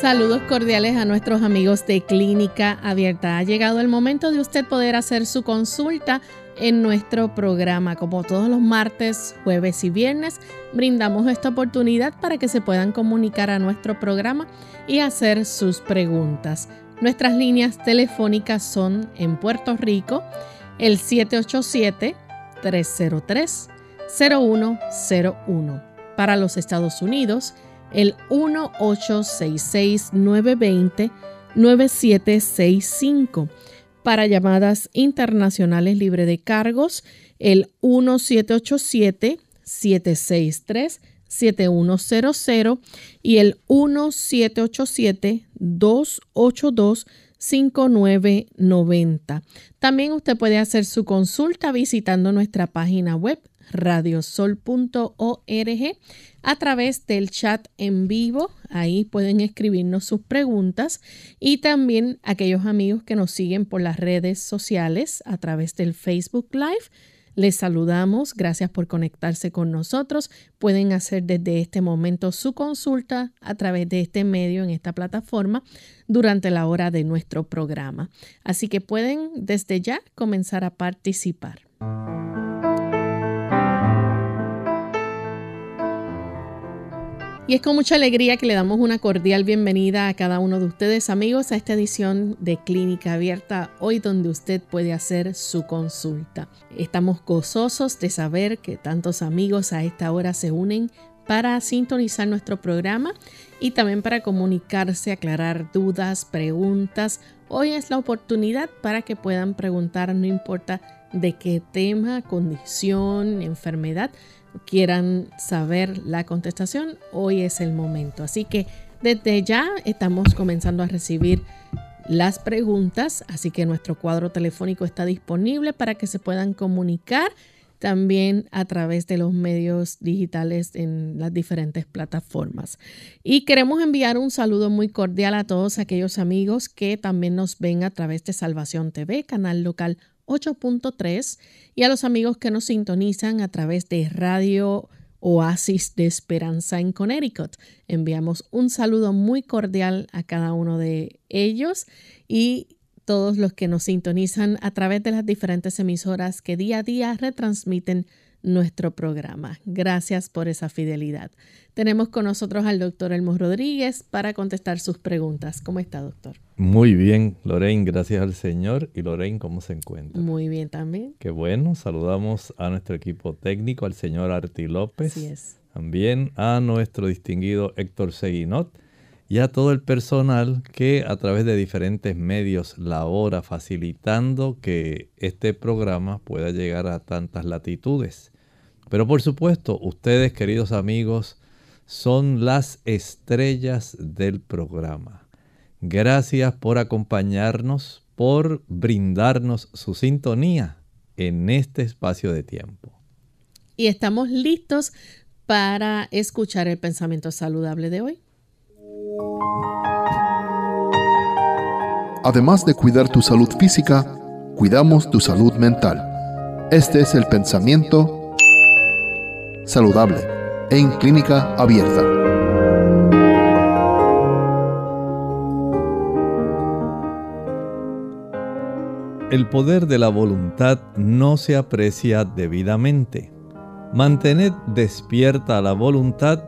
Saludos cordiales a nuestros amigos de Clínica Abierta. Ha llegado el momento de usted poder hacer su consulta en nuestro programa. Como todos los martes, jueves y viernes, brindamos esta oportunidad para que se puedan comunicar a nuestro programa y hacer sus preguntas. Nuestras líneas telefónicas son en Puerto Rico el 787-303-0101. Para los Estados Unidos, 1-866-920-9765. Para llamadas internacionales libre de cargos, el 1787-763-7100 y el 1787-282-5990. También usted puede hacer su consulta visitando nuestra página web radiosol.org a través del chat en vivo. Ahí pueden escribirnos sus preguntas y también aquellos amigos que nos siguen por las redes sociales a través del Facebook Live. Les saludamos, gracias por conectarse con nosotros. Pueden hacer desde este momento su consulta a través de este medio en esta plataforma durante la hora de nuestro programa. Así que pueden desde ya comenzar a participar. Y es con mucha alegría que le damos una cordial bienvenida a cada uno de ustedes amigos a esta edición de Clínica Abierta, hoy donde usted puede hacer su consulta. Estamos gozosos de saber que tantos amigos a esta hora se unen para sintonizar nuestro programa y también para comunicarse, aclarar dudas, preguntas. Hoy es la oportunidad para que puedan preguntar, no importa de qué tema, condición, enfermedad, quieran saber la contestación, hoy es el momento. Así que desde ya estamos comenzando a recibir las preguntas, así que nuestro cuadro telefónico está disponible para que se puedan comunicar también a través de los medios digitales en las diferentes plataformas. Y queremos enviar un saludo muy cordial a todos aquellos amigos que también nos ven a través de Salvación TV, canal local 8.3 y a los amigos que nos sintonizan a través de Radio Oasis de Esperanza en Connecticut. Enviamos un saludo muy cordial a cada uno de ellos y todos los que nos sintonizan a través de las diferentes emisoras que día a día retransmiten nuestro programa. Gracias por esa fidelidad. Tenemos con nosotros al doctor Elmo Rodríguez para contestar sus preguntas. ¿Cómo está, doctor? Muy bien, Lorraine, gracias al Señor. ¿Y Lorraine cómo se encuentra? Muy bien también. Qué bueno, saludamos a nuestro equipo técnico, al señor Arti López. Así es. También a nuestro distinguido Héctor Seguinot y a todo el personal que a través de diferentes medios labora facilitando que este programa pueda llegar a tantas latitudes. Pero por supuesto, ustedes, queridos amigos, son las estrellas del programa. Gracias por acompañarnos, por brindarnos su sintonía en este espacio de tiempo. Y estamos listos para escuchar el pensamiento saludable de hoy. Además de cuidar tu salud física, cuidamos tu salud mental. Este es el pensamiento saludable en clínica abierta. El poder de la voluntad no se aprecia debidamente. Mantened despierta la voluntad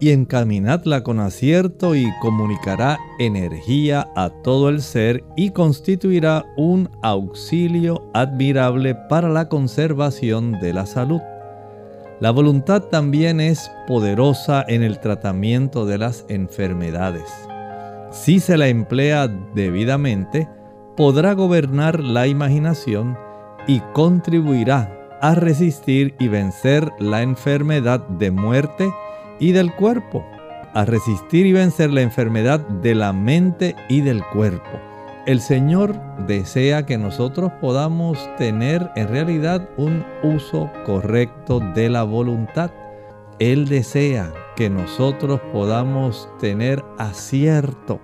y encaminadla con acierto y comunicará energía a todo el ser y constituirá un auxilio admirable para la conservación de la salud. La voluntad también es poderosa en el tratamiento de las enfermedades. Si se la emplea debidamente, podrá gobernar la imaginación y contribuirá a resistir y vencer la enfermedad de muerte y del cuerpo, a resistir y vencer la enfermedad de la mente y del cuerpo. El Señor desea que nosotros podamos tener en realidad un uso correcto de la voluntad. Él desea que nosotros podamos tener acierto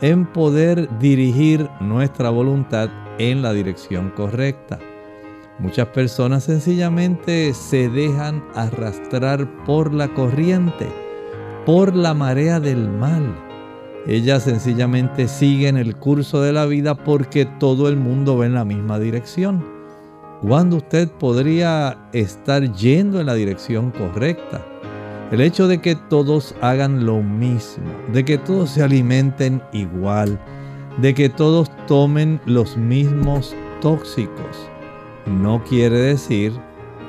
en poder dirigir nuestra voluntad en la dirección correcta. Muchas personas sencillamente se dejan arrastrar por la corriente, por la marea del mal ellas sencillamente siguen el curso de la vida porque todo el mundo va en la misma dirección. Cuando usted podría estar yendo en la dirección correcta? El hecho de que todos hagan lo mismo, de que todos se alimenten igual, de que todos tomen los mismos tóxicos, no quiere decir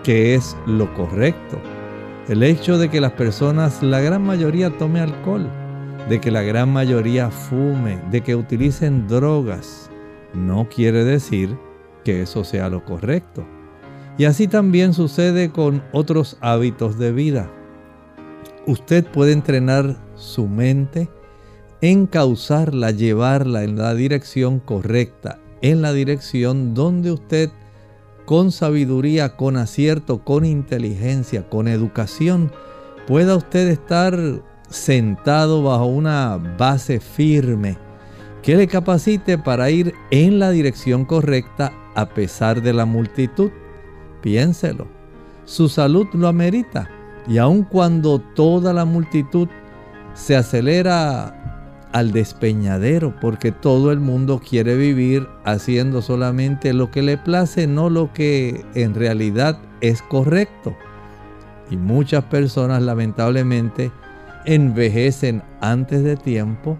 que es lo correcto. El hecho de que las personas, la gran mayoría, tome alcohol, de que la gran mayoría fume, de que utilicen drogas, no quiere decir que eso sea lo correcto. Y así también sucede con otros hábitos de vida. Usted puede entrenar su mente, encauzarla, llevarla en la dirección correcta, en la dirección donde usted con sabiduría, con acierto, con inteligencia, con educación, pueda usted estar sentado bajo una base firme que le capacite para ir en la dirección correcta a pesar de la multitud. Piénselo, su salud lo amerita y aun cuando toda la multitud se acelera al despeñadero porque todo el mundo quiere vivir haciendo solamente lo que le place, no lo que en realidad es correcto. Y muchas personas lamentablemente envejecen antes de tiempo,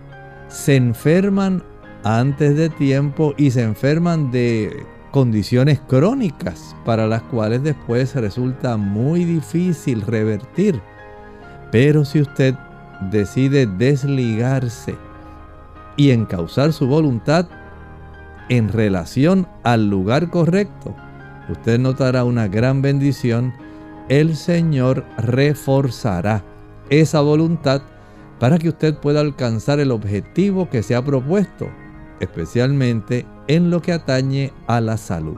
se enferman antes de tiempo y se enferman de condiciones crónicas para las cuales después resulta muy difícil revertir. Pero si usted decide desligarse y encauzar su voluntad en relación al lugar correcto, usted notará una gran bendición. El Señor reforzará esa voluntad para que usted pueda alcanzar el objetivo que se ha propuesto, especialmente en lo que atañe a la salud.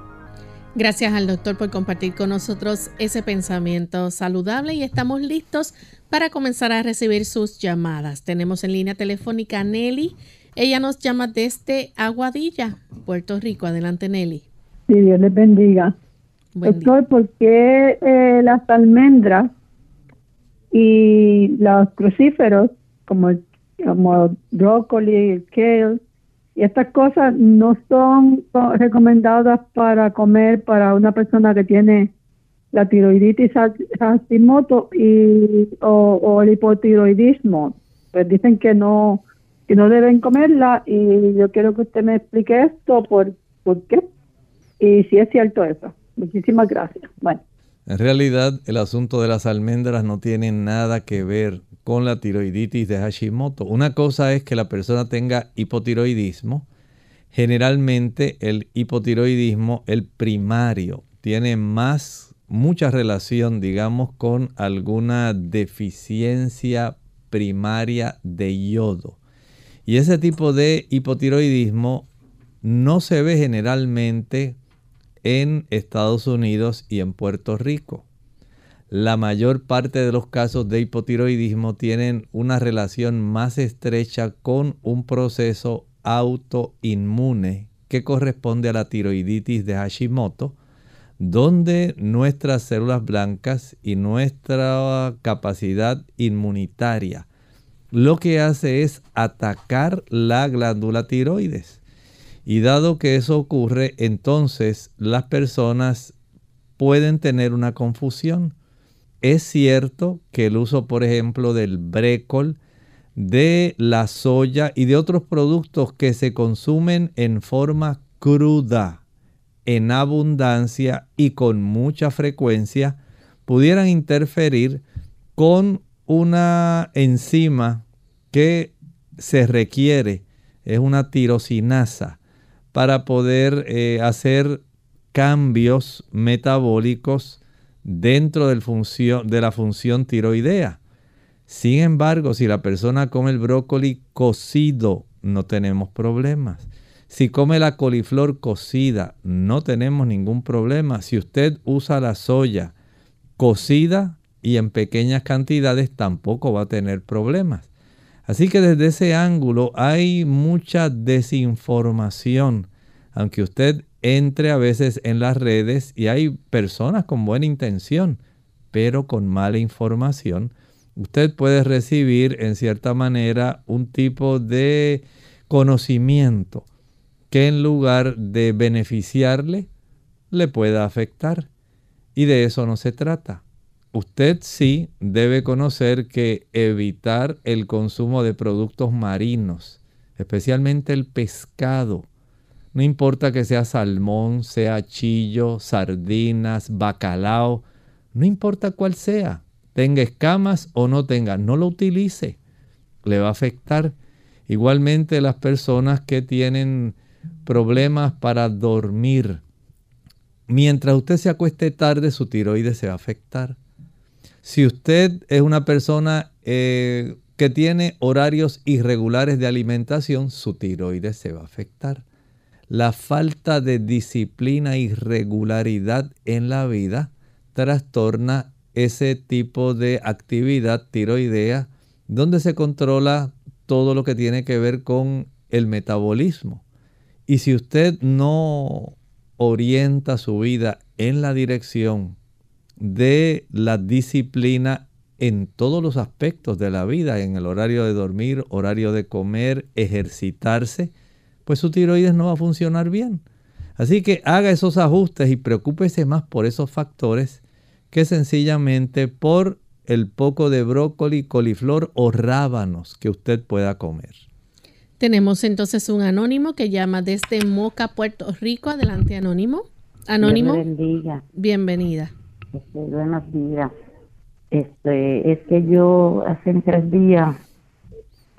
Gracias al doctor por compartir con nosotros ese pensamiento saludable y estamos listos para comenzar a recibir sus llamadas. Tenemos en línea telefónica a Nelly. Ella nos llama desde Aguadilla, Puerto Rico. Adelante, Nelly. Sí, Dios les bendiga. doctor, ¿por qué eh, las almendras y los crucíferos como, como brócoli, kale, y estas cosas no son recomendadas para comer para una persona que tiene la tiroiditis Hashimoto y o, el hipotiroidismo. Pues dicen que no que no deben comerla y yo quiero que usted me explique esto por, por qué y si es cierto eso. Muchísimas gracias. Bueno. En realidad, el asunto de las almendras no tiene nada que ver con la tiroiditis de Hashimoto. Una cosa es que la persona tenga hipotiroidismo. Generalmente el hipotiroidismo, el primario, tiene más, mucha relación, digamos, con alguna deficiencia primaria de yodo. Y ese tipo de hipotiroidismo no se ve generalmente en Estados Unidos y en Puerto Rico. La mayor parte de los casos de hipotiroidismo tienen una relación más estrecha con un proceso autoinmune que corresponde a la tiroiditis de Hashimoto, donde nuestras células blancas y nuestra capacidad inmunitaria lo que hace es atacar la glándula tiroides. Y dado que eso ocurre, entonces las personas pueden tener una confusión. Es cierto que el uso, por ejemplo, del brécol, de la soya y de otros productos que se consumen en forma cruda, en abundancia y con mucha frecuencia, pudieran interferir con una enzima que se requiere, es una tirosinasa, para poder eh, hacer cambios metabólicos dentro de la función tiroidea. Sin embargo, si la persona come el brócoli cocido, no tenemos problemas. Si come la coliflor cocida, no tenemos ningún problema. Si usted usa la soya cocida y en pequeñas cantidades, tampoco va a tener problemas. Así que desde ese ángulo hay mucha desinformación. Aunque usted entre a veces en las redes y hay personas con buena intención, pero con mala información, usted puede recibir en cierta manera un tipo de conocimiento que en lugar de beneficiarle, le pueda afectar. Y de eso no se trata. Usted sí debe conocer que evitar el consumo de productos marinos, especialmente el pescado, no importa que sea salmón, sea chillo, sardinas, bacalao, no importa cuál sea, tenga escamas o no tenga, no lo utilice, le va a afectar. Igualmente las personas que tienen problemas para dormir, mientras usted se acueste tarde, su tiroides se va a afectar. Si usted es una persona eh, que tiene horarios irregulares de alimentación, su tiroides se va a afectar. La falta de disciplina y regularidad en la vida trastorna ese tipo de actividad tiroidea donde se controla todo lo que tiene que ver con el metabolismo. Y si usted no orienta su vida en la dirección de la disciplina en todos los aspectos de la vida, en el horario de dormir, horario de comer, ejercitarse, pues su tiroides no va a funcionar bien. Así que haga esos ajustes y preocúpese más por esos factores que sencillamente por el poco de brócoli, coliflor o rábanos que usted pueda comer. Tenemos entonces un anónimo que llama desde Moca, Puerto Rico. Adelante, anónimo. Anónimo. Bendiga. Bienvenida. Este, buenos días. Este, es que yo hace tres días,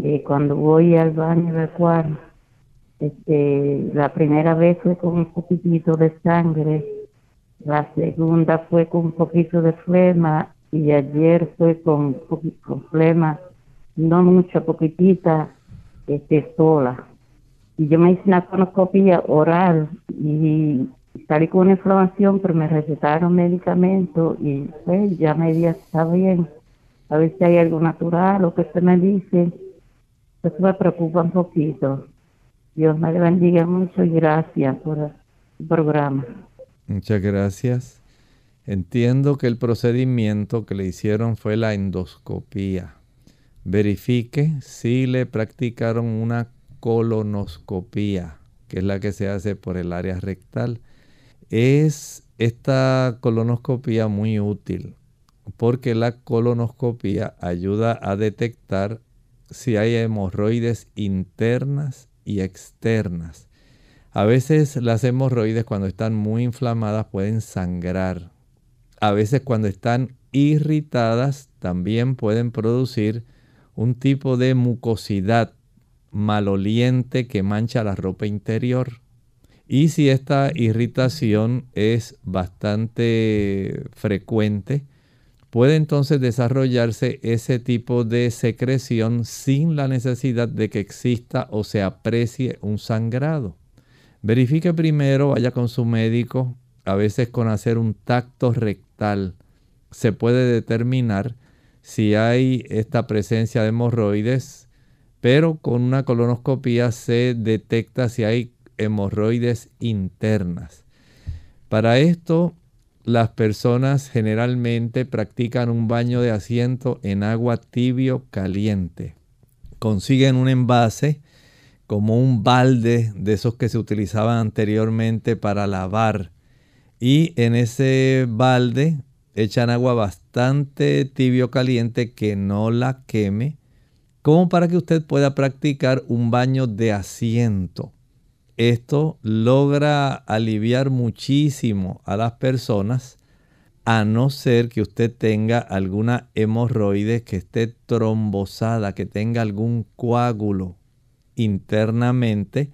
eh, cuando voy al baño de cual, este, la primera vez fue con un poquitito de sangre, la segunda fue con un poquito de flema y ayer fue con, con flema, no mucha, poquitita, este, sola. Y yo me hice una conoscopia oral y salí con una inflamación, pero me recetaron medicamentos y pues, ya me di está bien. A ver si hay algo natural o que se me dice. Eso me preocupa un poquito. Dios me bendiga mucho y gracias por el programa. Muchas gracias. Entiendo que el procedimiento que le hicieron fue la endoscopía. Verifique si le practicaron una colonoscopía, que es la que se hace por el área rectal es esta colonoscopía muy útil porque la colonoscopía ayuda a detectar si hay hemorroides internas y externas. A veces las hemorroides cuando están muy inflamadas pueden sangrar. A veces cuando están irritadas también pueden producir un tipo de mucosidad maloliente que mancha la ropa interior. Y si esta irritación es bastante frecuente, puede entonces desarrollarse ese tipo de secreción sin la necesidad de que exista o se aprecie un sangrado. Verifique primero, vaya con su médico, a veces con hacer un tacto rectal se puede determinar si hay esta presencia de hemorroides, pero con una colonoscopia se detecta si hay hemorroides internas. Para esto, las personas generalmente practican un baño de asiento en agua tibio caliente. Consiguen un envase como un balde de esos que se utilizaban anteriormente para lavar. Y en ese balde echan agua bastante tibio caliente que no la queme, como para que usted pueda practicar un baño de asiento. Esto logra aliviar muchísimo a las personas a no ser que usted tenga alguna hemorroide que esté trombosada, que tenga algún coágulo internamente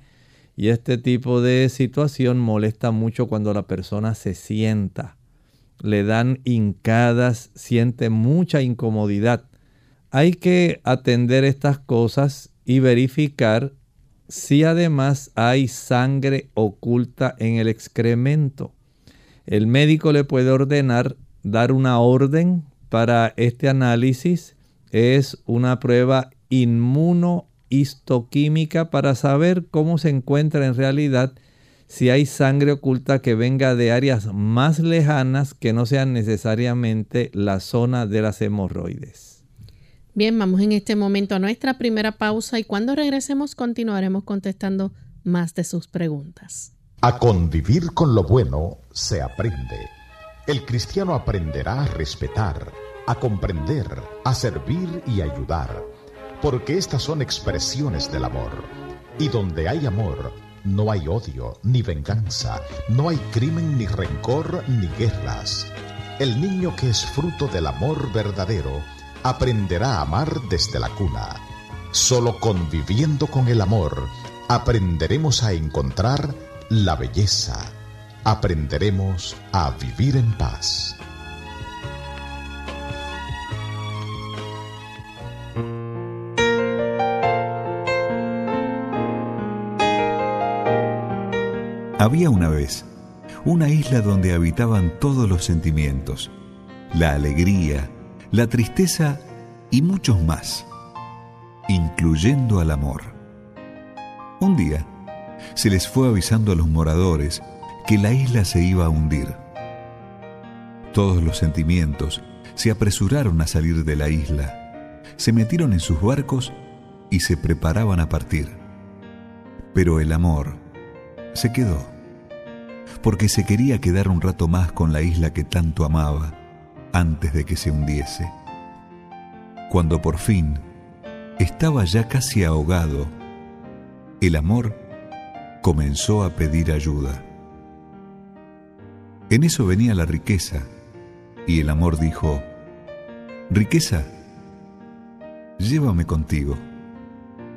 Y este tipo de situación molesta mucho cuando la persona se sienta. Le dan hincadas, siente mucha incomodidad. Hay que atender estas cosas y verificar si además hay sangre oculta en el excremento. El médico le puede ordenar dar una orden para este análisis. Es una prueba inmunohistoquímica para saber cómo se encuentra en realidad si hay sangre oculta que venga de áreas más lejanas que no sean necesariamente la zona de las hemorroides. Bien, vamos en este momento a nuestra primera pausa y cuando regresemos continuaremos contestando más de sus preguntas. A convivir con lo bueno se aprende. El cristiano aprenderá a respetar, a comprender, a servir y ayudar, porque estas son expresiones del amor. Y donde hay amor, no hay odio ni venganza, no hay crimen ni rencor ni guerras. El niño que es fruto del amor verdadero, aprenderá a amar desde la cuna. Solo conviviendo con el amor aprenderemos a encontrar la belleza. Aprenderemos a vivir en paz. Había una vez una isla donde habitaban todos los sentimientos, la alegría, la tristeza y muchos más, incluyendo al amor. Un día, se les fue avisando a los moradores que la isla se iba a hundir. Todos los sentimientos se apresuraron a salir de la isla, se metieron en sus barcos y se preparaban a partir. Pero el amor se quedó, porque se quería quedar un rato más con la isla que tanto amaba antes de que se hundiese. Cuando por fin estaba ya casi ahogado, el amor comenzó a pedir ayuda. En eso venía la riqueza, y el amor dijo, Riqueza, llévame contigo.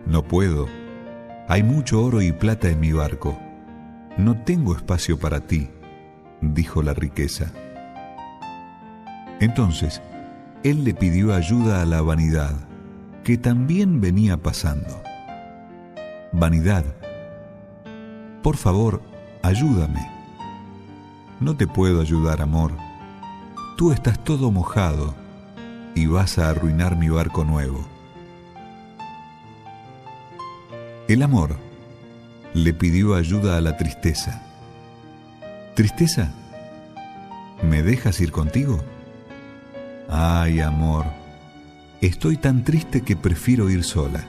No puedo, hay mucho oro y plata en mi barco. No tengo espacio para ti, dijo la riqueza. Entonces, él le pidió ayuda a la vanidad, que también venía pasando. Vanidad, por favor, ayúdame. No te puedo ayudar, amor. Tú estás todo mojado y vas a arruinar mi barco nuevo. El amor le pidió ayuda a la tristeza. Tristeza, ¿me dejas ir contigo? Ay, amor, estoy tan triste que prefiero ir sola.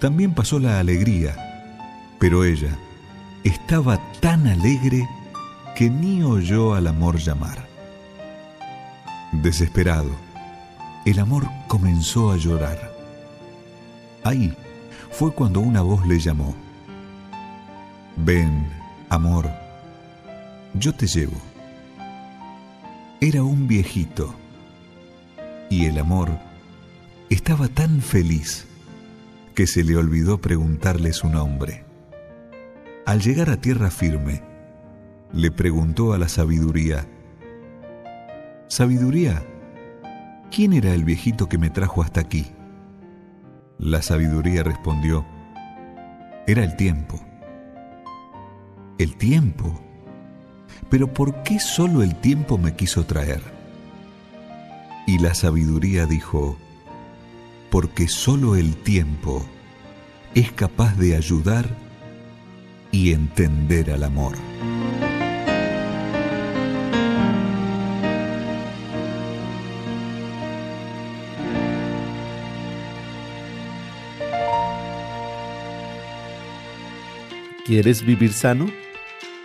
También pasó la alegría, pero ella estaba tan alegre que ni oyó al amor llamar. Desesperado, el amor comenzó a llorar. Ahí fue cuando una voz le llamó. Ven, amor, yo te llevo era un viejito y el amor estaba tan feliz que se le olvidó preguntarle su nombre. Al llegar a tierra firme, le preguntó a la sabiduría, Sabiduría, ¿quién era el viejito que me trajo hasta aquí? La sabiduría respondió, era el tiempo. ¿El tiempo? Pero ¿por qué solo el tiempo me quiso traer? Y la sabiduría dijo, porque solo el tiempo es capaz de ayudar y entender al amor. ¿Quieres vivir sano?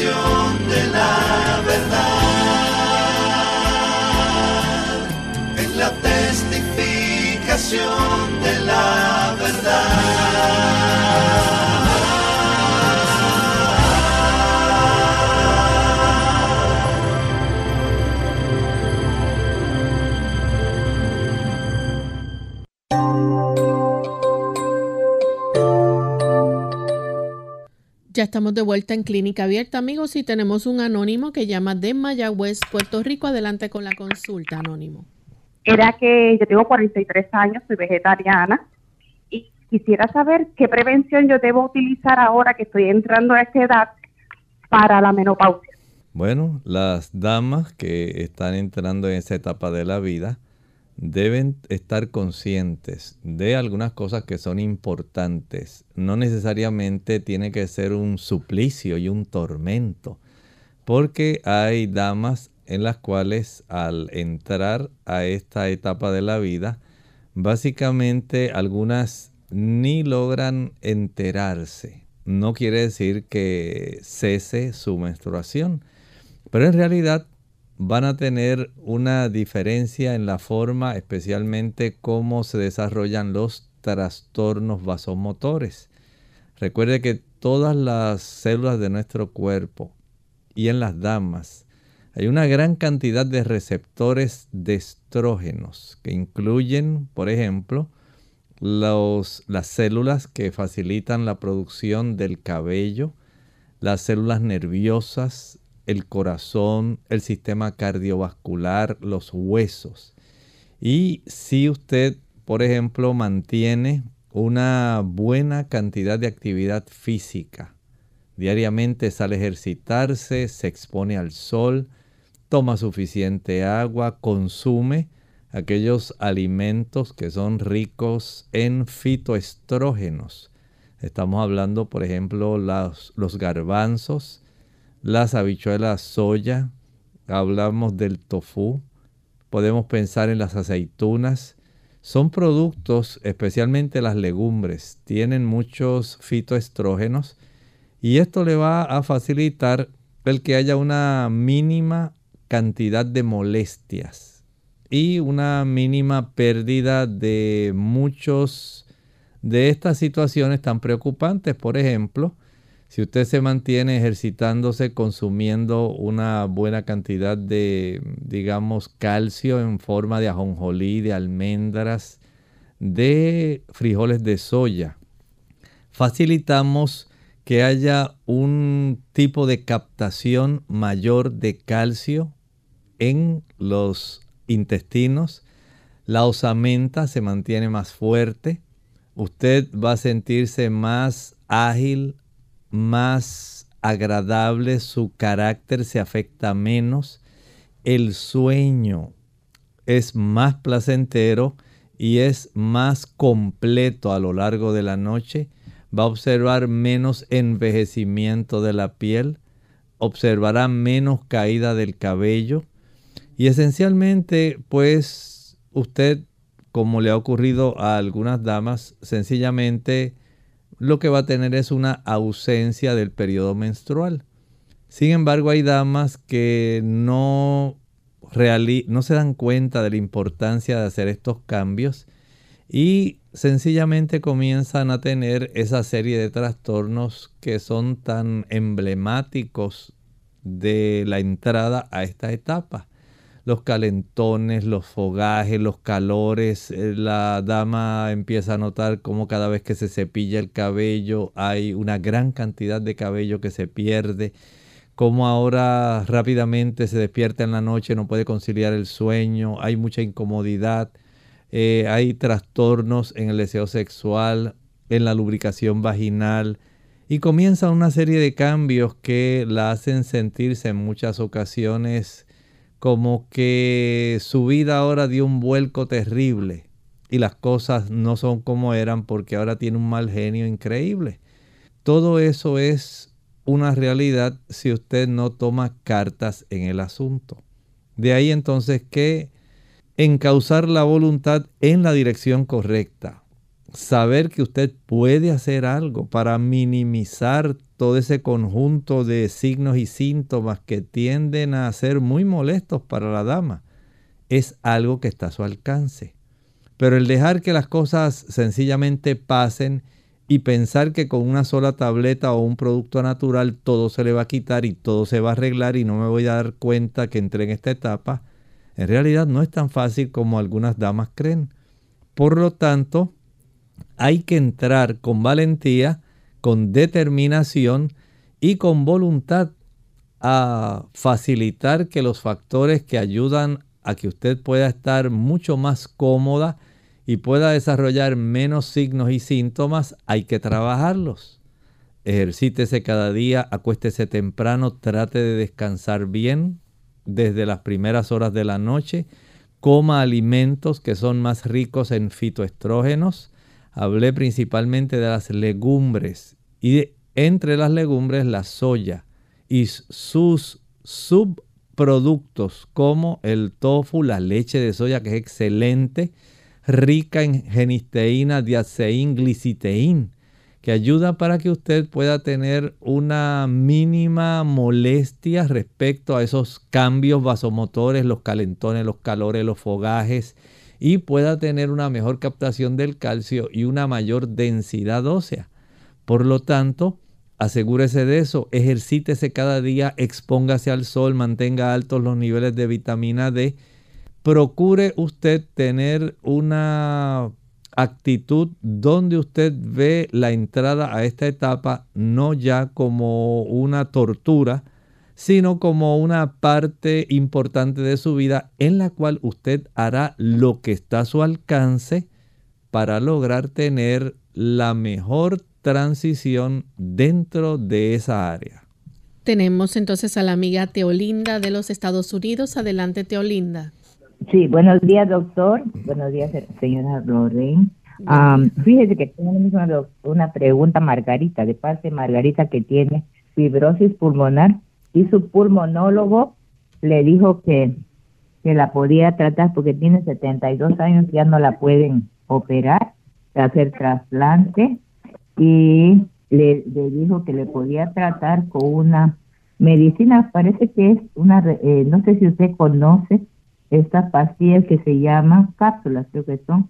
De la verdad, en la testificación Ya estamos de vuelta en Clínica Abierta, amigos, y tenemos un anónimo que llama de Mayagüez, Puerto Rico. Adelante con la consulta, anónimo. Era que yo tengo 43 años, soy vegetariana y quisiera saber qué prevención yo debo utilizar ahora que estoy entrando a esta edad para la menopausia. Bueno, las damas que están entrando en esa etapa de la vida, deben estar conscientes de algunas cosas que son importantes. No necesariamente tiene que ser un suplicio y un tormento, porque hay damas en las cuales al entrar a esta etapa de la vida, básicamente algunas ni logran enterarse. No quiere decir que cese su menstruación, pero en realidad van a tener una diferencia en la forma, especialmente cómo se desarrollan los trastornos vasomotores. Recuerde que todas las células de nuestro cuerpo y en las damas hay una gran cantidad de receptores de estrógenos que incluyen, por ejemplo, las células que facilitan la producción del cabello, las células nerviosas, el corazón, el sistema cardiovascular, los huesos. Y si usted, por ejemplo, mantiene una buena cantidad de actividad física, diariamente sale a ejercitarse, se expone al sol, toma suficiente agua, consume aquellos alimentos que son ricos en fitoestrógenos. Estamos hablando, por ejemplo, los, los garbanzos, las habichuelas soya, hablamos del tofu, podemos pensar en las aceitunas. Son productos, especialmente las legumbres, tienen muchos fitoestrógenos y esto le va a facilitar el que haya una mínima cantidad de molestias y una mínima pérdida de muchos de estas situaciones tan preocupantes. Por ejemplo, si usted se mantiene ejercitándose, consumiendo una buena cantidad de, digamos, calcio en forma de ajonjolí, de almendras, de frijoles de soya, facilitamos que haya un tipo de captación mayor de calcio en los intestinos. La osamenta se mantiene más fuerte. Usted va a sentirse más ágil, más agradable, su carácter se afecta menos, el sueño es más placentero y es más completo a lo largo de la noche. Va a observar menos envejecimiento de la piel, observará menos caída del cabello y esencialmente pues usted como le ha ocurrido a algunas damas sencillamente lo que va a tener es una ausencia del periodo menstrual. Sin embargo, hay damas que no, no se dan cuenta de la importancia de hacer estos cambios y sencillamente comienzan a tener esa serie de trastornos que son tan emblemáticos de la entrada a esta etapa. Los calentones, los fogajes, los calores. Eh, la dama empieza a notar cómo cada vez que se cepilla el cabello hay una gran cantidad de cabello que se pierde. Cómo ahora rápidamente se despierta en la noche, no puede conciliar el sueño, hay mucha incomodidad, eh, hay trastornos en el deseo sexual, en la lubricación vaginal y comienza una serie de cambios que la hacen sentirse en muchas ocasiones como que su vida ahora dio un vuelco terrible y las cosas no son como eran porque ahora tiene un mal genio increíble. Todo eso es una realidad si usted no toma cartas en el asunto. De ahí entonces que encauzar la voluntad en la dirección correcta, saber que usted puede hacer algo para minimizar todo ese conjunto de signos y síntomas que tienden a ser muy molestos para la dama, es algo que está a su alcance. Pero el dejar que las cosas sencillamente pasen y pensar que con una sola tableta o un producto natural todo se le va a quitar y todo se va a arreglar y no me voy a dar cuenta que entré en esta etapa, en realidad no es tan fácil como algunas damas creen. Por lo tanto, hay que entrar con valentía, con determinación y con voluntad a facilitar que los factores que ayudan a que usted pueda estar mucho más cómoda y pueda desarrollar menos signos y síntomas, hay que trabajarlos. Ejercítese cada día, acuéstese temprano, trate de descansar bien desde las primeras horas de la noche, coma alimentos que son más ricos en fitoestrógenos, hablé principalmente de las legumbres y entre las legumbres la soya y sus subproductos como el tofu, la leche de soya que es excelente, rica en genisteína, diaceín, gliciteín, que ayuda para que usted pueda tener una mínima molestia respecto a esos cambios vasomotores, los calentones, los calores, los fogajes y pueda tener una mejor captación del calcio y una mayor densidad ósea. Por lo tanto, asegúrese de eso, ejercítese cada día, expóngase al sol, mantenga altos los niveles de vitamina D. Procure usted tener una actitud donde usted ve la entrada a esta etapa no ya como una tortura, sino como una parte importante de su vida en la cual usted hará lo que está a su alcance para lograr tener la mejor transición dentro de esa área. Tenemos entonces a la amiga Teolinda de los Estados Unidos. Adelante, Teolinda. Sí, buenos días, doctor. Buenos días, señora Lorraine. fíjese que tengo una, una pregunta, Margarita, de parte de Margarita, que tiene fibrosis pulmonar y su pulmonólogo le dijo que, que la podía tratar porque tiene 72 años, ya no la pueden operar, hacer trasplante y le, dijo que le podía tratar con una medicina, parece que es una, eh, no sé si usted conoce estas pastillas que se llaman cápsulas, creo que son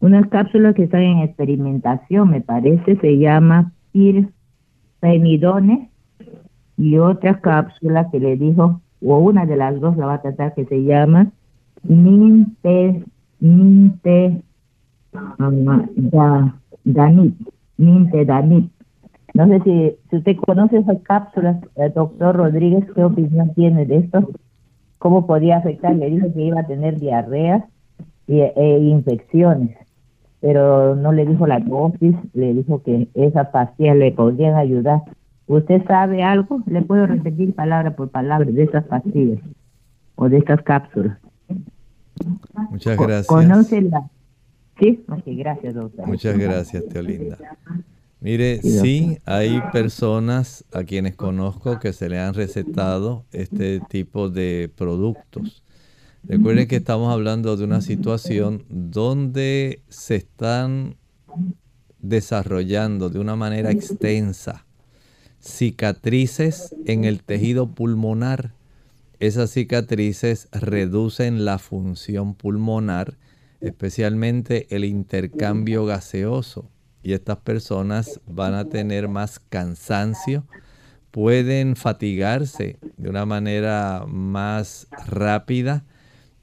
unas cápsulas que están en experimentación, me parece, se llama pirfenidone y otra cápsula que le dijo, o una de las dos la va a tratar, que se llama Minte, Minte, da, Danit, Minte Danit. No sé si, si usted conoce esas cápsulas, doctor Rodríguez, ¿qué opinión tiene de esto? ¿Cómo podía afectar? Le dijo que iba a tener diarrea e infecciones, pero no le dijo la dosis, le dijo que esas pastillas le podrían ayudar ¿Usted sabe algo? Le puedo repetir palabra por palabra de estas pastillas o de estas cápsulas. Muchas gracias. Conócela. Sí, gracias, doctor. Muchas gracias, Teolinda. Mire, sí, hay personas a quienes conozco que se le han recetado este tipo de productos. Recuerden que estamos hablando de una situación donde se están desarrollando de una manera extensa cicatrices en el tejido pulmonar. Esas cicatrices reducen la función pulmonar, especialmente el intercambio gaseoso. Y estas personas van a tener más cansancio, pueden fatigarse de una manera más rápida,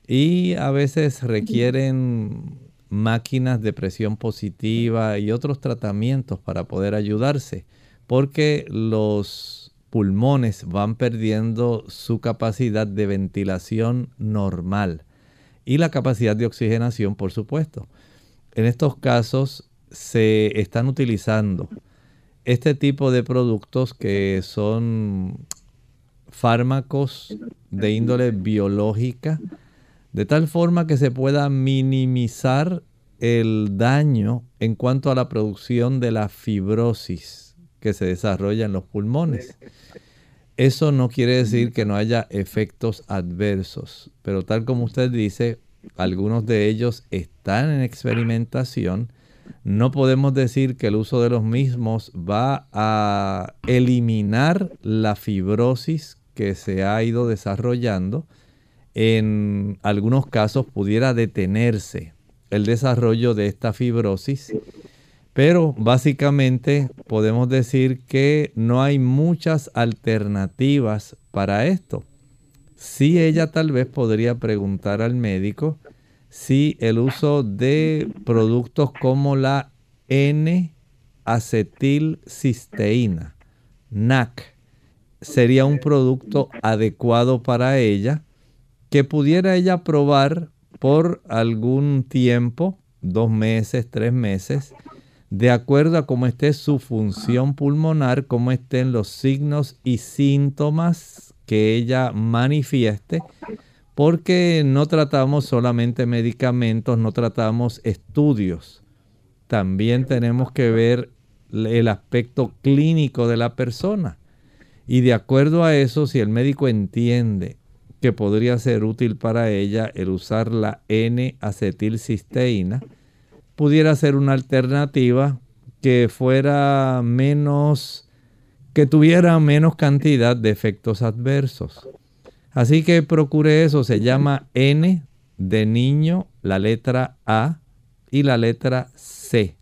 y a veces requieren máquinas de presión positiva y otros tratamientos para poder ayudarse, porque los pulmones van perdiendo su capacidad de ventilación normal y la capacidad de oxigenación, por supuesto. En estos casos se están utilizando este tipo de productos que son fármacos de índole biológica, de tal forma que se pueda minimizar el daño en cuanto a la producción de la fibrosis que se desarrolla en los pulmones. Eso no quiere decir que no haya efectos adversos, pero tal como usted dice, algunos de ellos están en experimentación. No podemos decir que el uso de los mismos va a eliminar la fibrosis que se ha ido desarrollando, en algunos casos pudiera detenerse el desarrollo de esta fibrosis, pero básicamente podemos decir que no hay muchas alternativas para esto. Si ella tal vez podría preguntar al médico si el uso de productos como la N-acetilcisteína, NAC, sería un producto adecuado para ella que pudiera ella probar por algún tiempo, dos meses, tres meses, de acuerdo a cómo esté su función pulmonar, cómo estén los signos y síntomas que ella manifieste, porque no tratamos solamente medicamentos, no tratamos estudios. También tenemos que ver el aspecto clínico de la persona. Y de acuerdo a eso, si el médico entiende que podría ser útil para ella el usar la N-acetilcisteína, pudiera ser una alternativa que fuera menos, que tuviera menos cantidad de efectos adversos. Así que procure eso, se llama N de niño, la letra A y la letra C.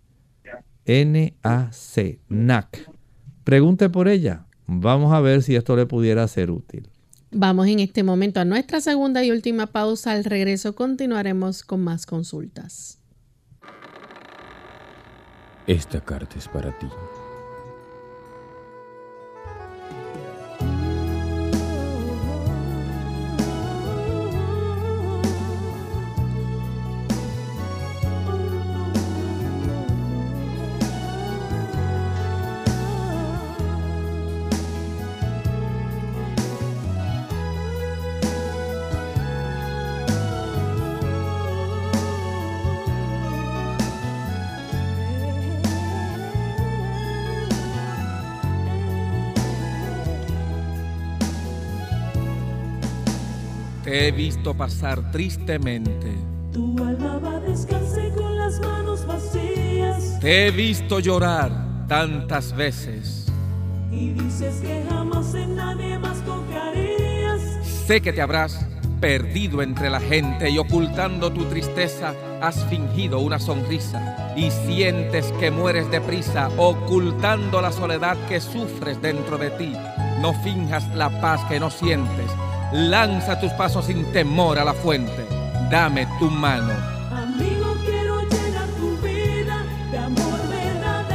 N-A-C, NAC. Pregunte por ella. Vamos a ver si esto le pudiera ser útil. Vamos en este momento a nuestra segunda y última pausa. Al regreso continuaremos con más consultas. Esta carta es para ti. He visto pasar tristemente. Tu alma va descanse con las manos vacías. Te he visto llorar tantas veces. Y dices que jamás en nadie más confiarías. Sé que te habrás perdido entre la gente y ocultando tu tristeza has fingido una sonrisa y sientes que mueres deprisa ocultando la soledad que sufres dentro de ti. No finjas la paz que no sientes Lanza tus pasos sin temor a la fuente. Dame tu mano. Amigo, quiero llenar tu vida de amor verdadero.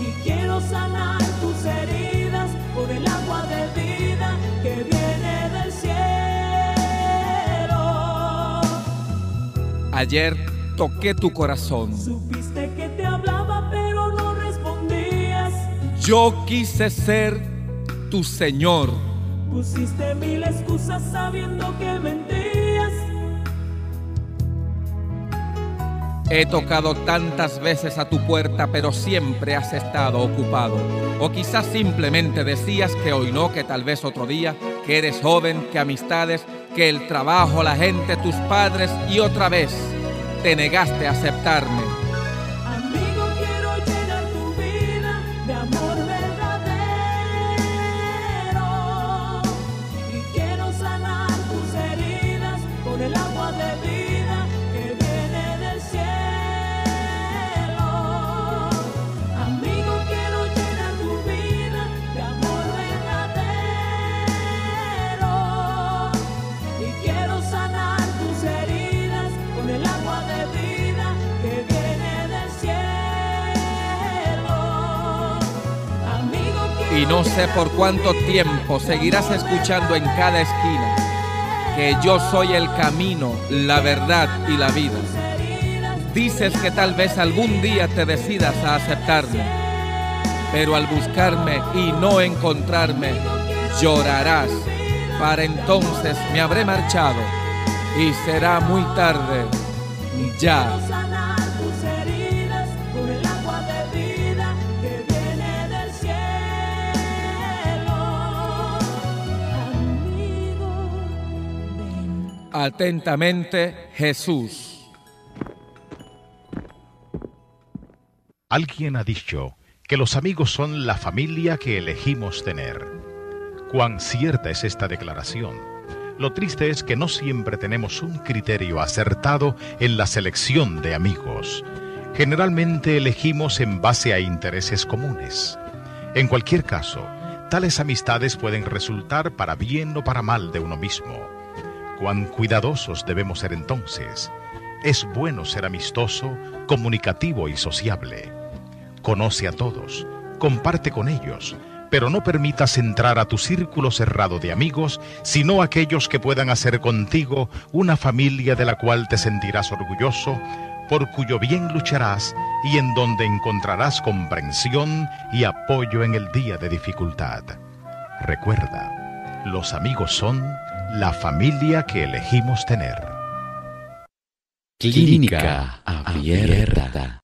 Y quiero sanar tus heridas por el agua de vida que viene del cielo. Ayer toqué tu corazón. Supiste que te hablaba, pero no respondías. Yo quise ser tu Señor. Pusiste mil excusas sabiendo que mentías. He tocado tantas veces a tu puerta, pero siempre has estado ocupado. O quizás simplemente decías que hoy no, que tal vez otro día, que eres joven, que amistades, que el trabajo, la gente, tus padres, y otra vez te negaste a aceptarme No sé por cuánto tiempo seguirás escuchando en cada esquina que yo soy el camino, la verdad y la vida. Dices que tal vez algún día te decidas a aceptarme, pero al buscarme y no encontrarme, llorarás. Para entonces me habré marchado y será muy tarde ya. Atentamente, Jesús. Alguien ha dicho que los amigos son la familia que elegimos tener. Cuán cierta es esta declaración. Lo triste es que no siempre tenemos un criterio acertado en la selección de amigos. Generalmente elegimos en base a intereses comunes. En cualquier caso, tales amistades pueden resultar para bien o para mal de uno mismo. Cuán cuidadosos debemos ser entonces. Es bueno ser amistoso, comunicativo y sociable. Conoce a todos, comparte con ellos, pero no permitas entrar a tu círculo cerrado de amigos, sino aquellos que puedan hacer contigo una familia de la cual te sentirás orgulloso, por cuyo bien lucharás y en donde encontrarás comprensión y apoyo en el día de dificultad. Recuerda, los amigos son la familia que elegimos tener. Clínica Abierta.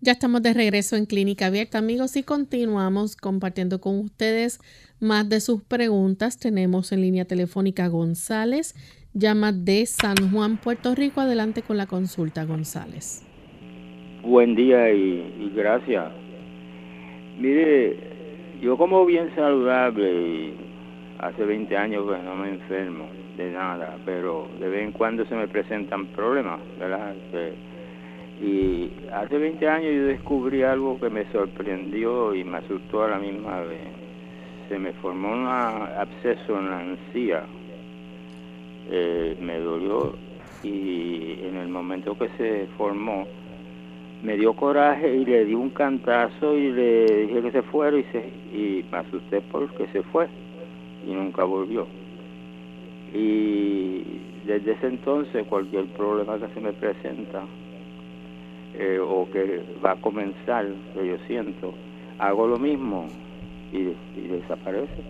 Ya estamos de regreso en Clínica Abierta, amigos, y continuamos compartiendo con ustedes más de sus preguntas. Tenemos en línea telefónica González, llama de San Juan, Puerto Rico. Adelante con la consulta, González. Buen día y, y gracias. Mire, yo como bien saludable y hace 20 años que no me enfermo de nada, pero de vez en cuando se me presentan problemas, ¿verdad? y hace 20 años yo descubrí algo que me sorprendió y me asustó a la misma vez. Se me formó un absceso en la encía, eh, me dolió y en el momento que se formó me dio coraje y le di un cantazo y le dije que se fuera y, se, y me asusté porque se fue y nunca volvió. Y desde ese entonces cualquier problema que se me presenta eh, o que va a comenzar, que yo siento, hago lo mismo y, desaparece,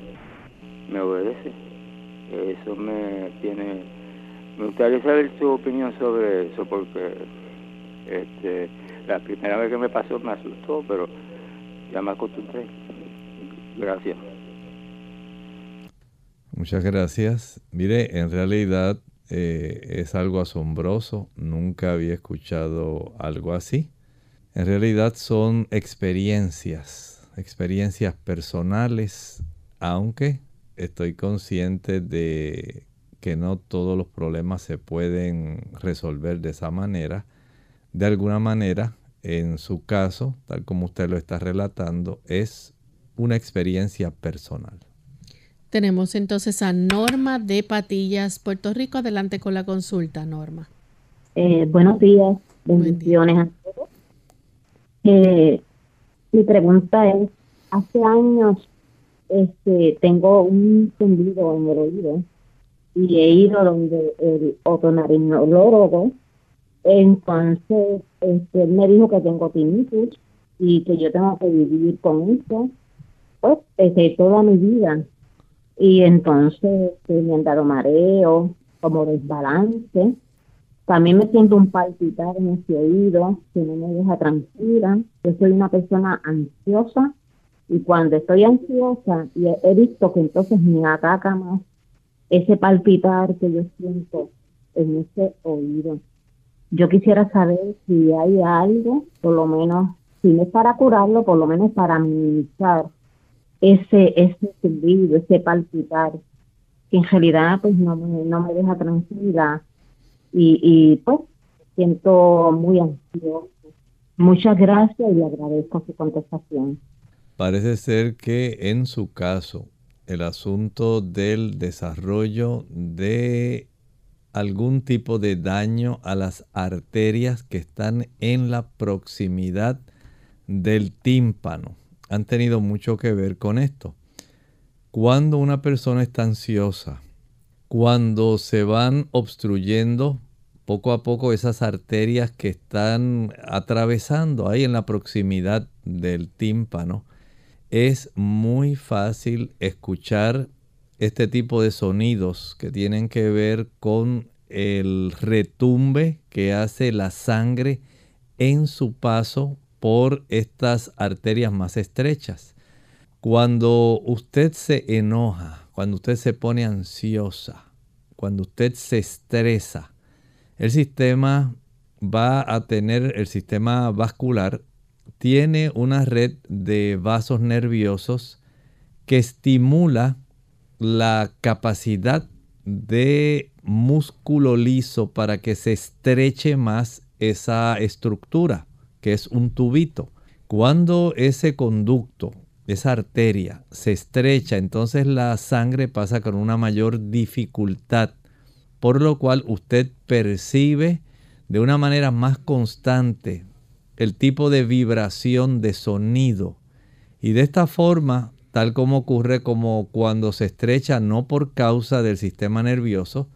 me obedece. Eso me tiene... Me gustaría saber su opinión sobre eso porque este, la primera vez que me pasó me asustó, pero ya me acostumbré. Gracias. Muchas gracias. Mire, en realidad eh, es algo asombroso. Nunca había escuchado algo así. En realidad son experiencias, experiencias personales, aunque estoy consciente de que no todos los problemas se pueden resolver de esa manera. De alguna manera, en su caso, tal como usted lo está relatando, es una experiencia personal. Tenemos entonces a Norma de Patillas, Puerto Rico. Adelante con la consulta, Norma. Eh, buenos días, bendiciones a todos. Eh, mi pregunta es, hace años este, tengo un tendido en el oído y he ido donde el otonarinólogo, entonces este, él me dijo que tengo tinnitus y que yo tengo que vivir con eso, pues desde toda mi vida y entonces este, me han dado mareo, como desbalance. También me siento un palpitar en ese oído que no me deja tranquila. Yo soy una persona ansiosa y cuando estoy ansiosa y he, visto que entonces me ataca más ese palpitar que yo siento en ese oído. Yo quisiera saber si hay algo, por lo menos, si no es para curarlo, por lo menos para minimizar ese, ese silbido, ese palpitar, que en realidad pues no me, no me deja tranquila y, y pues siento muy ansioso. Muchas gracias y agradezco su contestación. Parece ser que en su caso el asunto del desarrollo de algún tipo de daño a las arterias que están en la proximidad del tímpano han tenido mucho que ver con esto. Cuando una persona está ansiosa, cuando se van obstruyendo poco a poco esas arterias que están atravesando ahí en la proximidad del tímpano, es muy fácil escuchar este tipo de sonidos que tienen que ver con el retumbe que hace la sangre en su paso por estas arterias más estrechas. Cuando usted se enoja, cuando usted se pone ansiosa, cuando usted se estresa, el sistema va a tener, el sistema vascular tiene una red de vasos nerviosos que estimula la capacidad de músculo liso para que se estreche más esa estructura, que es un tubito. Cuando ese conducto, esa arteria, se estrecha, entonces la sangre pasa con una mayor dificultad, por lo cual usted percibe de una manera más constante el tipo de vibración de sonido. Y de esta forma, tal como ocurre como cuando se estrecha no por causa del sistema nervioso,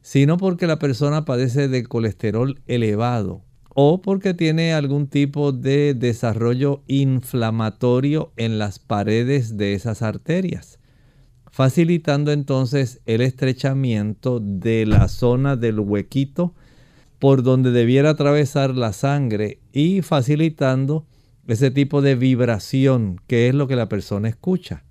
sino porque la persona padece de colesterol elevado o porque tiene algún tipo de desarrollo inflamatorio en las paredes de esas arterias, facilitando entonces el estrechamiento de la zona del huequito por donde debiera atravesar la sangre y facilitando ese tipo de vibración que es lo que la persona escucha.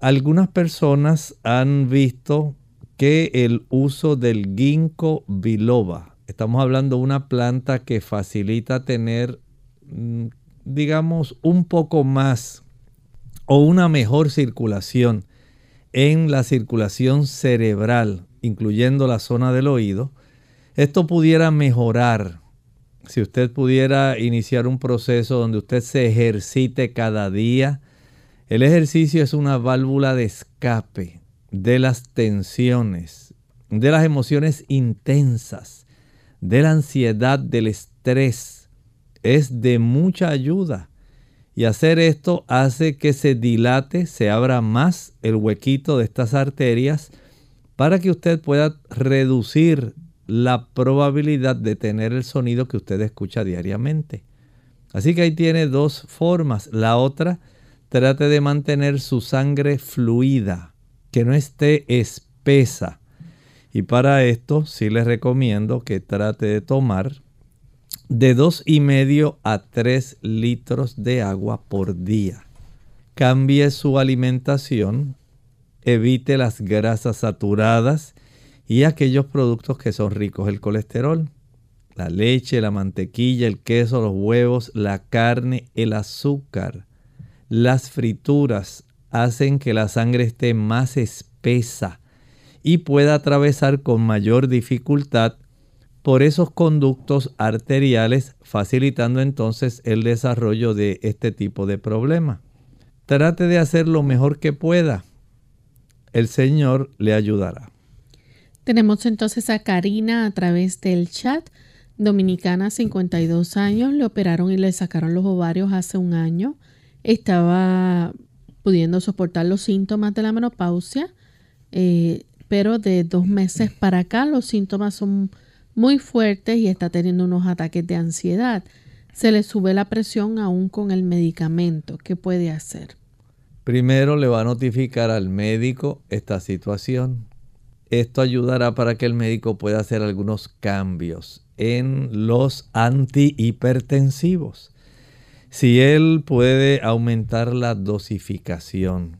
Algunas personas han visto que el uso del ginkgo biloba, estamos hablando de una planta que facilita tener, mm, digamos, un poco más o una mejor circulación en la circulación cerebral, incluyendo la zona del oído, esto pudiera mejorar si usted pudiera iniciar un proceso donde usted se ejercite cada día. El ejercicio es una válvula de escape de las tensiones, de las emociones intensas, de la ansiedad, del estrés, es de mucha ayuda. Y hacer esto hace que se dilate, se abra más el huequito de estas arterias para que usted pueda reducir la probabilidad de tener el sonido que usted escucha diariamente. Así que ahí tiene dos formas. La otra, trate de mantener su sangre fluida que no esté espesa. Y para esto sí les recomiendo que trate de tomar de dos y medio a 3 litros de agua por día. Cambie su alimentación, evite las grasas saturadas y aquellos productos que son ricos en colesterol. La leche, la mantequilla, el queso, los huevos, la carne, el azúcar, las frituras, hacen que la sangre esté más espesa y pueda atravesar con mayor dificultad por esos conductos arteriales, facilitando entonces el desarrollo de este tipo de problema. Trate de hacer lo mejor que pueda. El Señor le ayudará. Tenemos entonces a Karina a través del chat. Dominicana, 52 años, le operaron y le sacaron los ovarios hace un año. Estaba pudiendo soportar los síntomas de la menopausia, eh, pero de dos meses para acá los síntomas son muy fuertes y está teniendo unos ataques de ansiedad. Se le sube la presión aún con el medicamento. ¿Qué puede hacer? Primero le va a notificar al médico esta situación. Esto ayudará para que el médico pueda hacer algunos cambios en los antihipertensivos. Si él puede aumentar la dosificación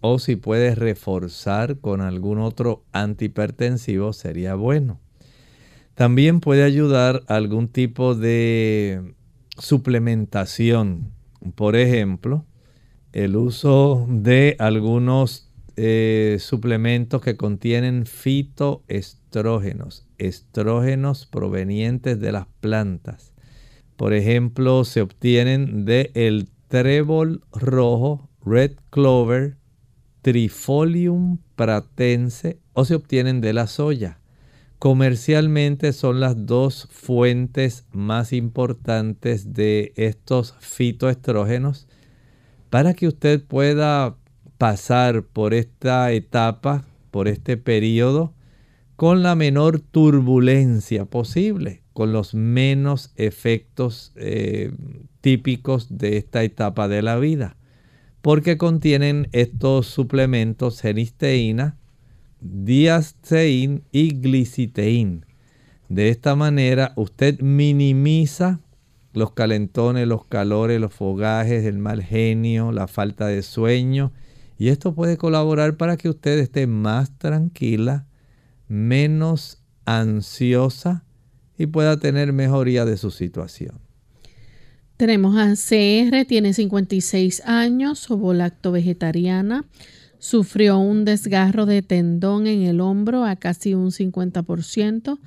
o si puede reforzar con algún otro antihipertensivo sería bueno. También puede ayudar algún tipo de suplementación. Por ejemplo, el uso de algunos eh, suplementos que contienen fitoestrógenos, estrógenos provenientes de las plantas por ejemplo, se obtienen de el trébol rojo, red clover, trifolium pratense o se obtienen de la soya. Comercialmente son las dos fuentes más importantes de estos fitoestrógenos, para que usted pueda pasar por esta etapa, por este periodo, con la menor turbulencia posible, con los menos efectos eh, típicos de esta etapa de la vida, porque contienen estos suplementos genisteína, diasteín y gliciteín. De esta manera usted minimiza los calentones, los calores, los fogajes, el mal genio, la falta de sueño. Y esto puede colaborar para que usted esté más tranquila, menos ansiosa y pueda tener mejoría de su situación. Tenemos a CR, tiene 56 años, ovolacto vegetariana, sufrió un desgarro de tendón en el hombro a casi un 50%.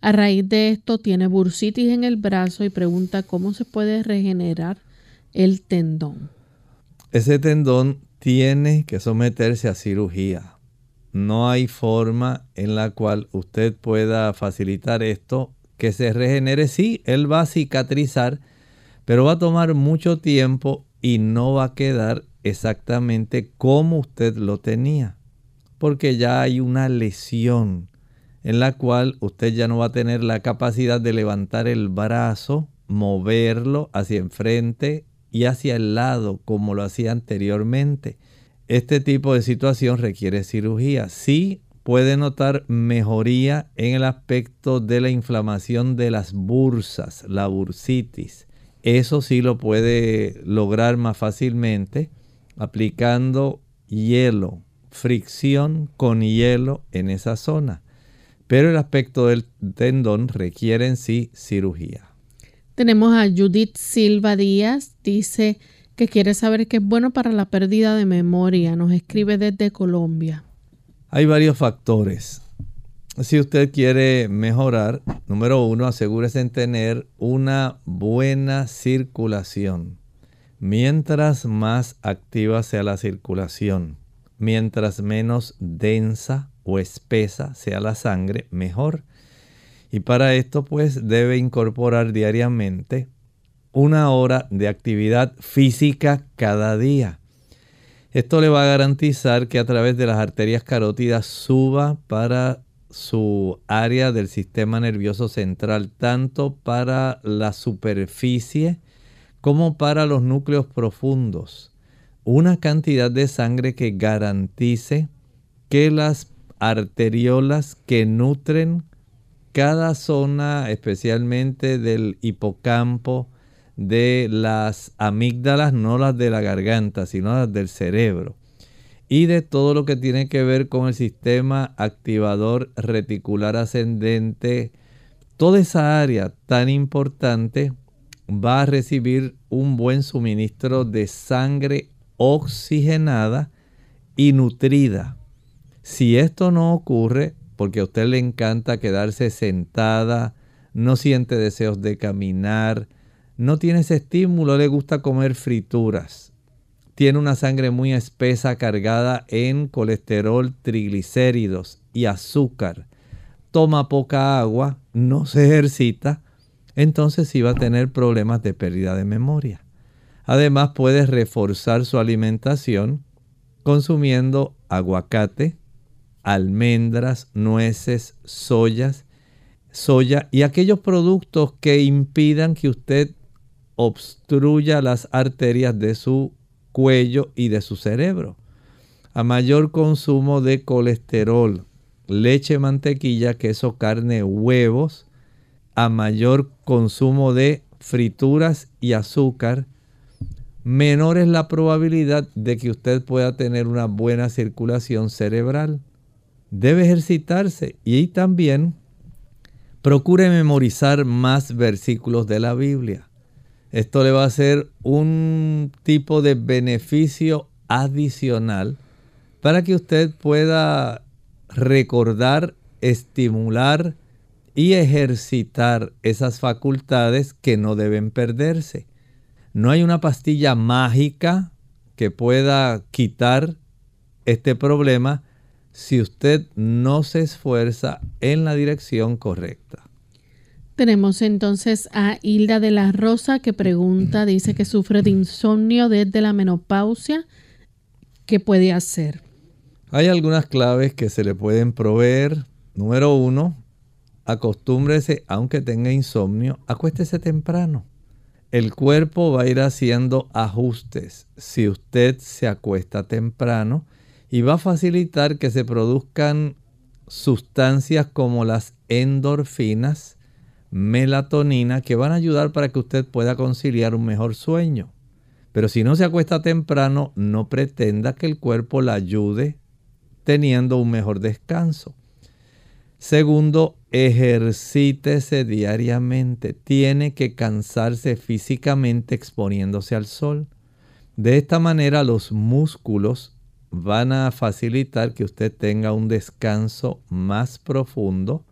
A raíz de esto tiene bursitis en el brazo y pregunta cómo se puede regenerar el tendón. Ese tendón tiene que someterse a cirugía. No hay forma en la cual usted pueda facilitar esto, que se regenere. Sí, él va a cicatrizar, pero va a tomar mucho tiempo y no va a quedar exactamente como usted lo tenía, porque ya hay una lesión en la cual usted ya no va a tener la capacidad de levantar el brazo, moverlo hacia enfrente y hacia el lado como lo hacía anteriormente. Este tipo de situación requiere cirugía. Sí puede notar mejoría en el aspecto de la inflamación de las bursas, la bursitis. Eso sí lo puede lograr más fácilmente aplicando hielo, fricción con hielo en esa zona pero el aspecto del tendón requiere en sí cirugía. Tenemos a Judith Silva Díaz, dice que quiere saber qué es bueno para la pérdida de memoria. Nos escribe desde Colombia. Hay varios factores. Si usted quiere mejorar, número uno, asegúrese en tener una buena circulación. Mientras más activa sea la circulación, mientras menos densa o espesa sea la sangre, mejor. Y para esto pues debe incorporar diariamente una hora de actividad física cada día. Esto le va a garantizar que a través de las arterias carótidas suba para su área del sistema nervioso central, tanto para la superficie como para los núcleos profundos. Una cantidad de sangre que garantice que las arteriolas que nutren cada zona, especialmente del hipocampo, de las amígdalas, no las de la garganta, sino las del cerebro, y de todo lo que tiene que ver con el sistema activador reticular ascendente, toda esa área tan importante va a recibir un buen suministro de sangre oxigenada y nutrida. Si esto no ocurre, porque a usted le encanta quedarse sentada, no siente deseos de caminar, no tiene ese estímulo, le gusta comer frituras, tiene una sangre muy espesa cargada en colesterol, triglicéridos y azúcar, toma poca agua, no se ejercita, entonces sí va a tener problemas de pérdida de memoria. Además puede reforzar su alimentación consumiendo aguacate, almendras, nueces, soyas, soya y aquellos productos que impidan que usted obstruya las arterias de su cuello y de su cerebro. A mayor consumo de colesterol, leche, mantequilla, queso, carne, huevos, a mayor consumo de frituras y azúcar, menor es la probabilidad de que usted pueda tener una buena circulación cerebral debe ejercitarse y también procure memorizar más versículos de la Biblia. Esto le va a ser un tipo de beneficio adicional para que usted pueda recordar, estimular y ejercitar esas facultades que no deben perderse. No hay una pastilla mágica que pueda quitar este problema, si usted no se esfuerza en la dirección correcta. Tenemos entonces a Hilda de la Rosa que pregunta, dice que sufre de insomnio desde la menopausia. ¿Qué puede hacer? Hay algunas claves que se le pueden proveer. Número uno, acostúmbrese, aunque tenga insomnio, acuéstese temprano. El cuerpo va a ir haciendo ajustes si usted se acuesta temprano y va a facilitar que se produzcan sustancias como las endorfinas, melatonina, que van a ayudar para que usted pueda conciliar un mejor sueño. Pero si no se acuesta temprano, no pretenda que el cuerpo la ayude teniendo un mejor descanso. Segundo, ejercítese diariamente. Tiene que cansarse físicamente exponiéndose al sol. De esta manera los músculos van a facilitar que usted tenga un descanso más profundo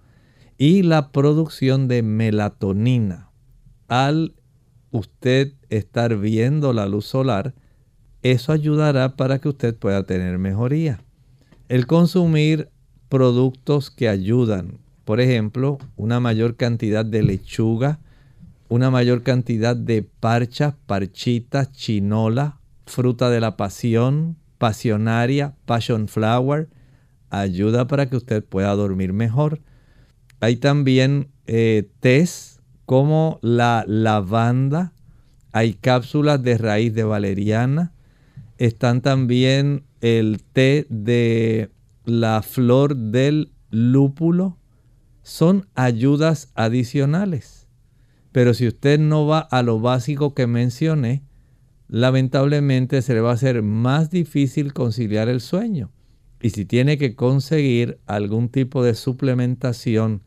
y la producción de melatonina. Al usted estar viendo la luz solar, eso ayudará para que usted pueda tener mejoría. El consumir productos que ayudan, por ejemplo, una mayor cantidad de lechuga, una mayor cantidad de parchas, parchitas, chinola, fruta de la pasión, pasionaria, passion flower, ayuda para que usted pueda dormir mejor. Hay también eh, tés como la lavanda, hay cápsulas de raíz de valeriana, están también el té de la flor del lúpulo, son ayudas adicionales. Pero si usted no va a lo básico que mencioné, lamentablemente se le va a hacer más difícil conciliar el sueño. Y si tiene que conseguir algún tipo de suplementación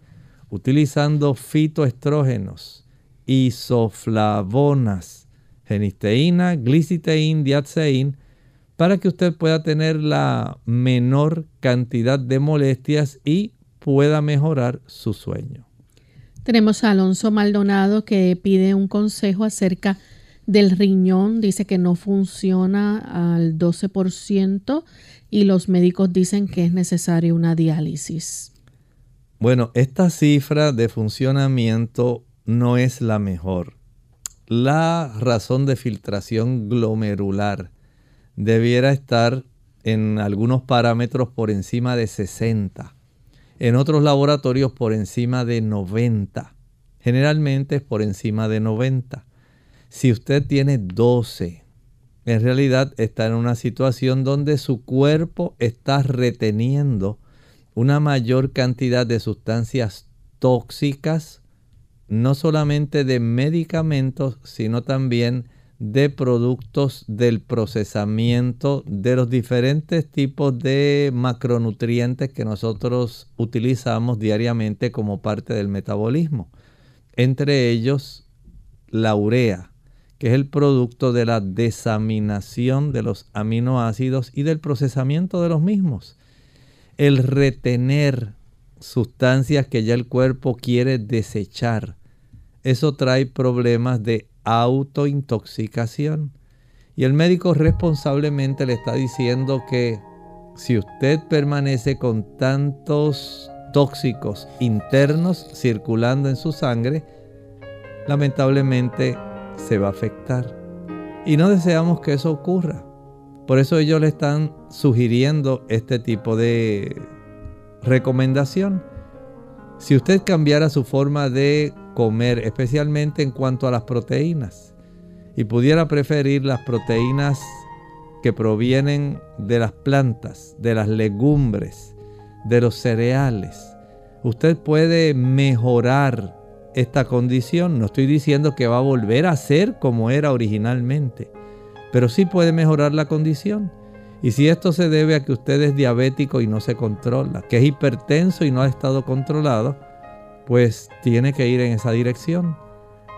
utilizando fitoestrógenos, isoflavonas, genisteína, gliciteína, diatseín, para que usted pueda tener la menor cantidad de molestias y pueda mejorar su sueño. Tenemos a Alonso Maldonado que pide un consejo acerca de del riñón dice que no funciona al 12% y los médicos dicen que es necesaria una diálisis. Bueno, esta cifra de funcionamiento no es la mejor. La razón de filtración glomerular debiera estar en algunos parámetros por encima de 60, en otros laboratorios por encima de 90, generalmente es por encima de 90. Si usted tiene 12, en realidad está en una situación donde su cuerpo está reteniendo una mayor cantidad de sustancias tóxicas, no solamente de medicamentos, sino también de productos del procesamiento de los diferentes tipos de macronutrientes que nosotros utilizamos diariamente como parte del metabolismo. Entre ellos, la urea, que es el producto de la desaminación de los aminoácidos y del procesamiento de los mismos. El retener sustancias que ya el cuerpo quiere desechar, eso trae problemas de autointoxicación. Y el médico responsablemente le está diciendo que si usted permanece con tantos tóxicos internos circulando en su sangre, lamentablemente se va a afectar. Y no deseamos que eso ocurra. Por eso ellos le están sugiriendo este tipo de recomendación. Si usted cambiara su forma de comer, especialmente en cuanto a las proteínas, y pudiera preferir las proteínas que provienen de las plantas, de las legumbres, de los cereales, usted puede mejorar esta condición. No estoy diciendo que va a volver a ser como era originalmente, pero sí puede mejorar la condición. Y si esto se debe a que usted es diabético y no se controla, que es hipertenso y no ha estado controlado, pues tiene que ir en esa dirección.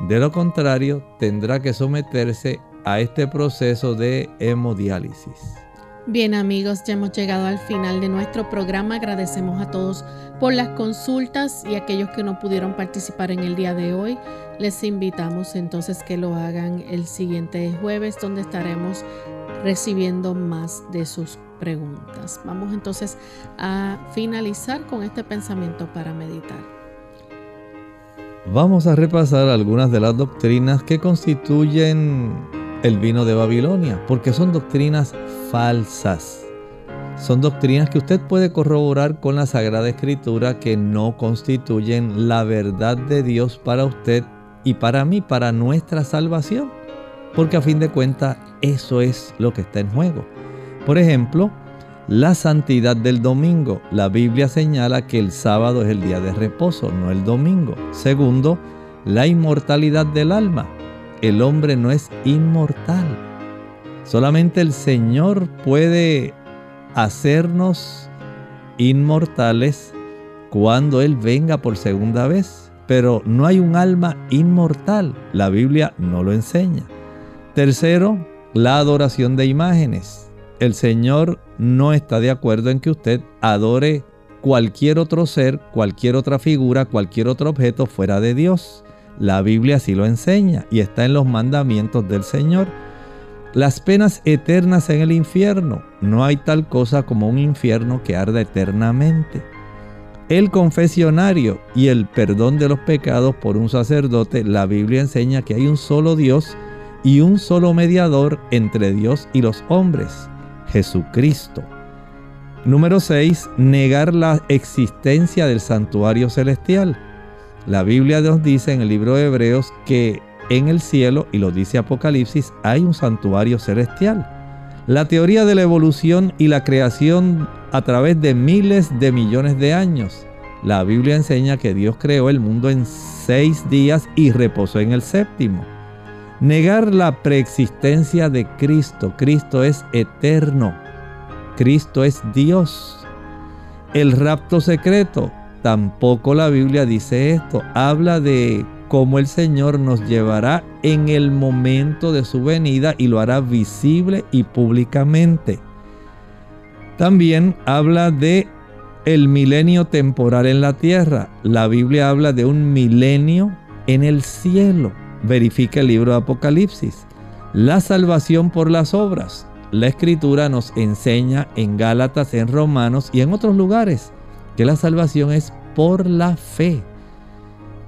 De lo contrario, tendrá que someterse a este proceso de hemodiálisis. Bien amigos, ya hemos llegado al final de nuestro programa. Agradecemos a todos por las consultas y aquellos que no pudieron participar en el día de hoy. Les invitamos entonces que lo hagan el siguiente jueves donde estaremos recibiendo más de sus preguntas. Vamos entonces a finalizar con este pensamiento para meditar. vamos a repasar algunas de las doctrinas que constituyen el vino de Babilonia, porque son doctrinas falsas. Son doctrinas que usted puede corroborar con la Sagrada Escritura que no constituyen la verdad de Dios para usted y para mí, para nuestra salvación. Porque a fin de cuentas eso es lo que está en juego. Por ejemplo, la santidad del domingo. La Biblia señala que el sábado es el día de reposo, no el domingo. Segundo, la inmortalidad del alma. El hombre no es inmortal. Solamente el Señor puede hacernos inmortales cuando Él venga por segunda vez. Pero no hay un alma inmortal. La Biblia no lo enseña. Tercero, la adoración de imágenes. El Señor no está de acuerdo en que usted adore cualquier otro ser, cualquier otra figura, cualquier otro objeto fuera de Dios. La Biblia así lo enseña y está en los mandamientos del Señor. Las penas eternas en el infierno. No hay tal cosa como un infierno que arda eternamente. El confesionario y el perdón de los pecados por un sacerdote. La Biblia enseña que hay un solo Dios y un solo mediador entre Dios y los hombres, Jesucristo. Número 6. Negar la existencia del santuario celestial. La Biblia nos dice en el libro de Hebreos que en el cielo, y lo dice Apocalipsis, hay un santuario celestial. La teoría de la evolución y la creación a través de miles de millones de años. La Biblia enseña que Dios creó el mundo en seis días y reposó en el séptimo. Negar la preexistencia de Cristo. Cristo es eterno. Cristo es Dios. El rapto secreto. Tampoco la Biblia dice esto. Habla de cómo el Señor nos llevará en el momento de su venida y lo hará visible y públicamente. También habla de el milenio temporal en la tierra. La Biblia habla de un milenio en el cielo. Verifica el libro de Apocalipsis. La salvación por las obras. La escritura nos enseña en Gálatas, en Romanos y en otros lugares que la salvación es por la fe.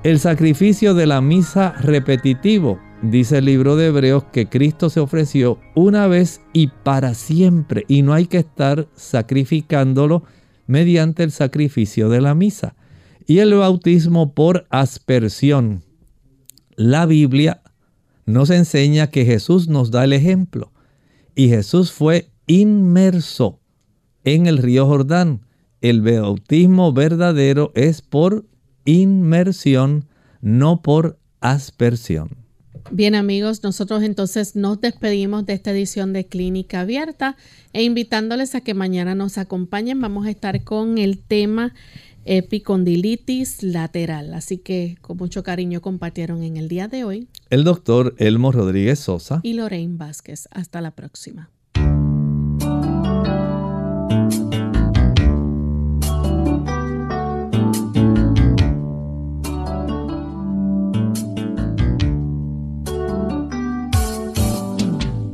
El sacrificio de la misa repetitivo, dice el libro de Hebreos, que Cristo se ofreció una vez y para siempre, y no hay que estar sacrificándolo mediante el sacrificio de la misa. Y el bautismo por aspersión. La Biblia nos enseña que Jesús nos da el ejemplo, y Jesús fue inmerso en el río Jordán. El bautismo verdadero es por inmersión, no por aspersión. Bien amigos, nosotros entonces nos despedimos de esta edición de Clínica Abierta e invitándoles a que mañana nos acompañen. Vamos a estar con el tema epicondilitis lateral. Así que con mucho cariño compartieron en el día de hoy el doctor Elmo Rodríguez Sosa y Lorraine Vázquez. Hasta la próxima.